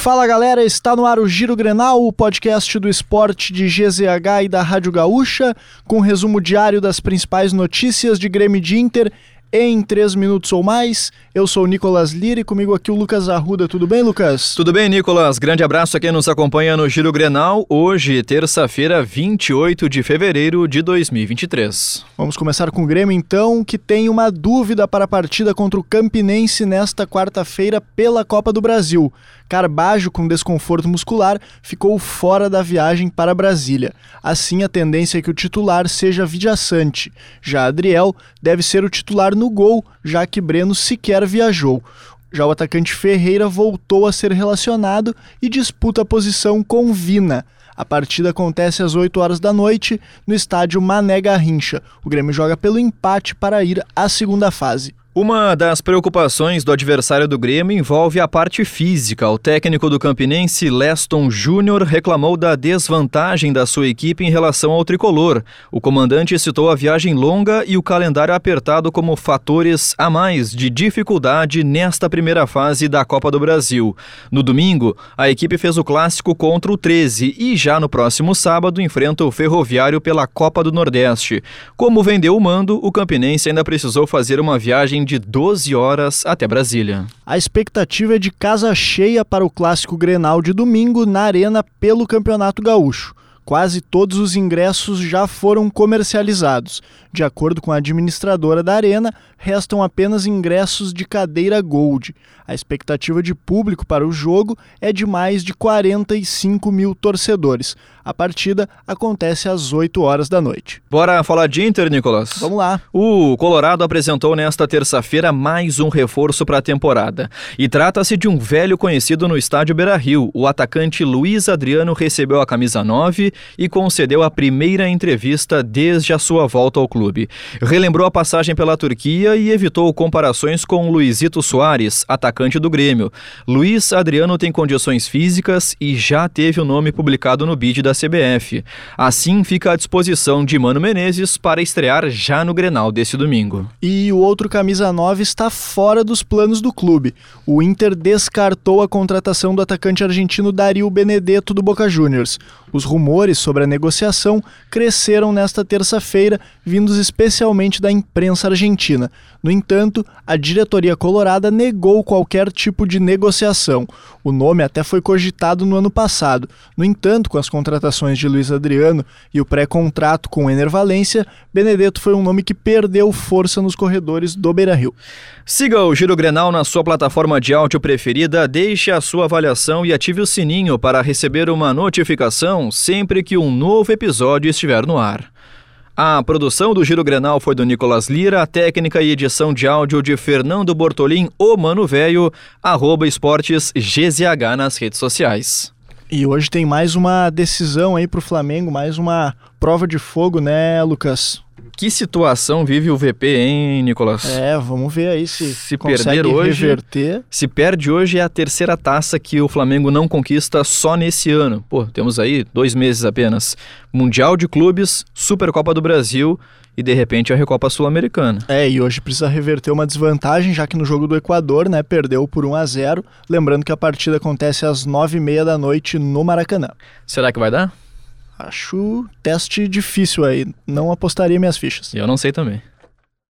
Fala galera, está no ar o Giro Grenal, o podcast do esporte de GZH e da Rádio Gaúcha, com um resumo diário das principais notícias de Grêmio de Inter em 3 minutos ou mais. Eu sou o Nicolas Lira e comigo aqui o Lucas Arruda. Tudo bem, Lucas? Tudo bem, Nicolas. Grande abraço a quem nos acompanha no Giro Grenal, hoje, terça-feira, 28 de fevereiro de 2023. Vamos começar com o Grêmio, então, que tem uma dúvida para a partida contra o Campinense nesta quarta-feira pela Copa do Brasil. Carbajo, com desconforto muscular, ficou fora da viagem para Brasília. Assim, a tendência é que o titular seja Vidiaçante. Já Adriel deve ser o titular no gol, já que Breno sequer viajou. Já o atacante Ferreira voltou a ser relacionado e disputa a posição com Vina. A partida acontece às 8 horas da noite no estádio Mané Garrincha. O Grêmio joga pelo empate para ir à segunda fase. Uma das preocupações do adversário do Grêmio envolve a parte física. O técnico do Campinense, Leston Júnior, reclamou da desvantagem da sua equipe em relação ao tricolor. O comandante citou a viagem longa e o calendário apertado como fatores a mais de dificuldade nesta primeira fase da Copa do Brasil. No domingo, a equipe fez o clássico contra o 13 e já no próximo sábado enfrenta o Ferroviário pela Copa do Nordeste. Como vendeu o mando, o Campinense ainda precisou fazer uma viagem viagem de 12 horas até Brasília. A expectativa é de casa cheia para o clássico Grenal de domingo na Arena pelo Campeonato Gaúcho. Quase todos os ingressos já foram comercializados. De acordo com a administradora da Arena, restam apenas ingressos de cadeira Gold. A expectativa de público para o jogo é de mais de 45 mil torcedores. A partida acontece às 8 horas da noite. Bora falar de Inter, Nicolas? Vamos lá. O Colorado apresentou nesta terça-feira mais um reforço para a temporada. E trata-se de um velho conhecido no estádio Beira-Rio. O atacante Luiz Adriano recebeu a camisa 9 e concedeu a primeira entrevista desde a sua volta ao clube. Relembrou a passagem pela Turquia e evitou comparações com Luizito Soares, atacante do Grêmio. Luiz Adriano tem condições físicas e já teve o nome publicado no bid da CBF. Assim, fica à disposição de Mano Menezes para estrear já no Grenal desse domingo. E o outro camisa 9 está fora dos planos do clube. O Inter descartou a contratação do atacante argentino Dario Benedetto do Boca Juniors. Os rumores sobre a negociação cresceram nesta terça-feira, vindos especialmente da imprensa argentina. No entanto, a diretoria colorada negou qualquer tipo de negociação. O nome até foi cogitado no ano passado. No entanto, com as contratações de Luiz Adriano e o pré-contrato com Ener Valência, Benedetto foi um nome que perdeu força nos corredores do Beira-Rio. Siga o Giro Grenal na sua plataforma de áudio preferida, deixe a sua avaliação e ative o sininho para receber uma notificação sempre que um novo episódio estiver no ar. A produção do Giro Grenal foi do Nicolas Lira, a técnica e edição de áudio de Fernando Bortolim, o Mano Velho, arroba esportes GZH nas redes sociais. E hoje tem mais uma decisão aí pro Flamengo, mais uma prova de fogo, né, Lucas? Que situação vive o VP, hein, Nicolas? É, vamos ver aí se, se perder hoje. Reverter. Se perde hoje é a terceira taça que o Flamengo não conquista só nesse ano. Pô, temos aí dois meses apenas. Mundial de Clubes, Supercopa do Brasil e de repente a Recopa Sul-Americana. É, e hoje precisa reverter uma desvantagem, já que no jogo do Equador, né, perdeu por 1 a 0 Lembrando que a partida acontece às 9h30 da noite no Maracanã. Será que vai dar? Acho teste difícil aí. Não apostaria minhas fichas. Eu não sei também.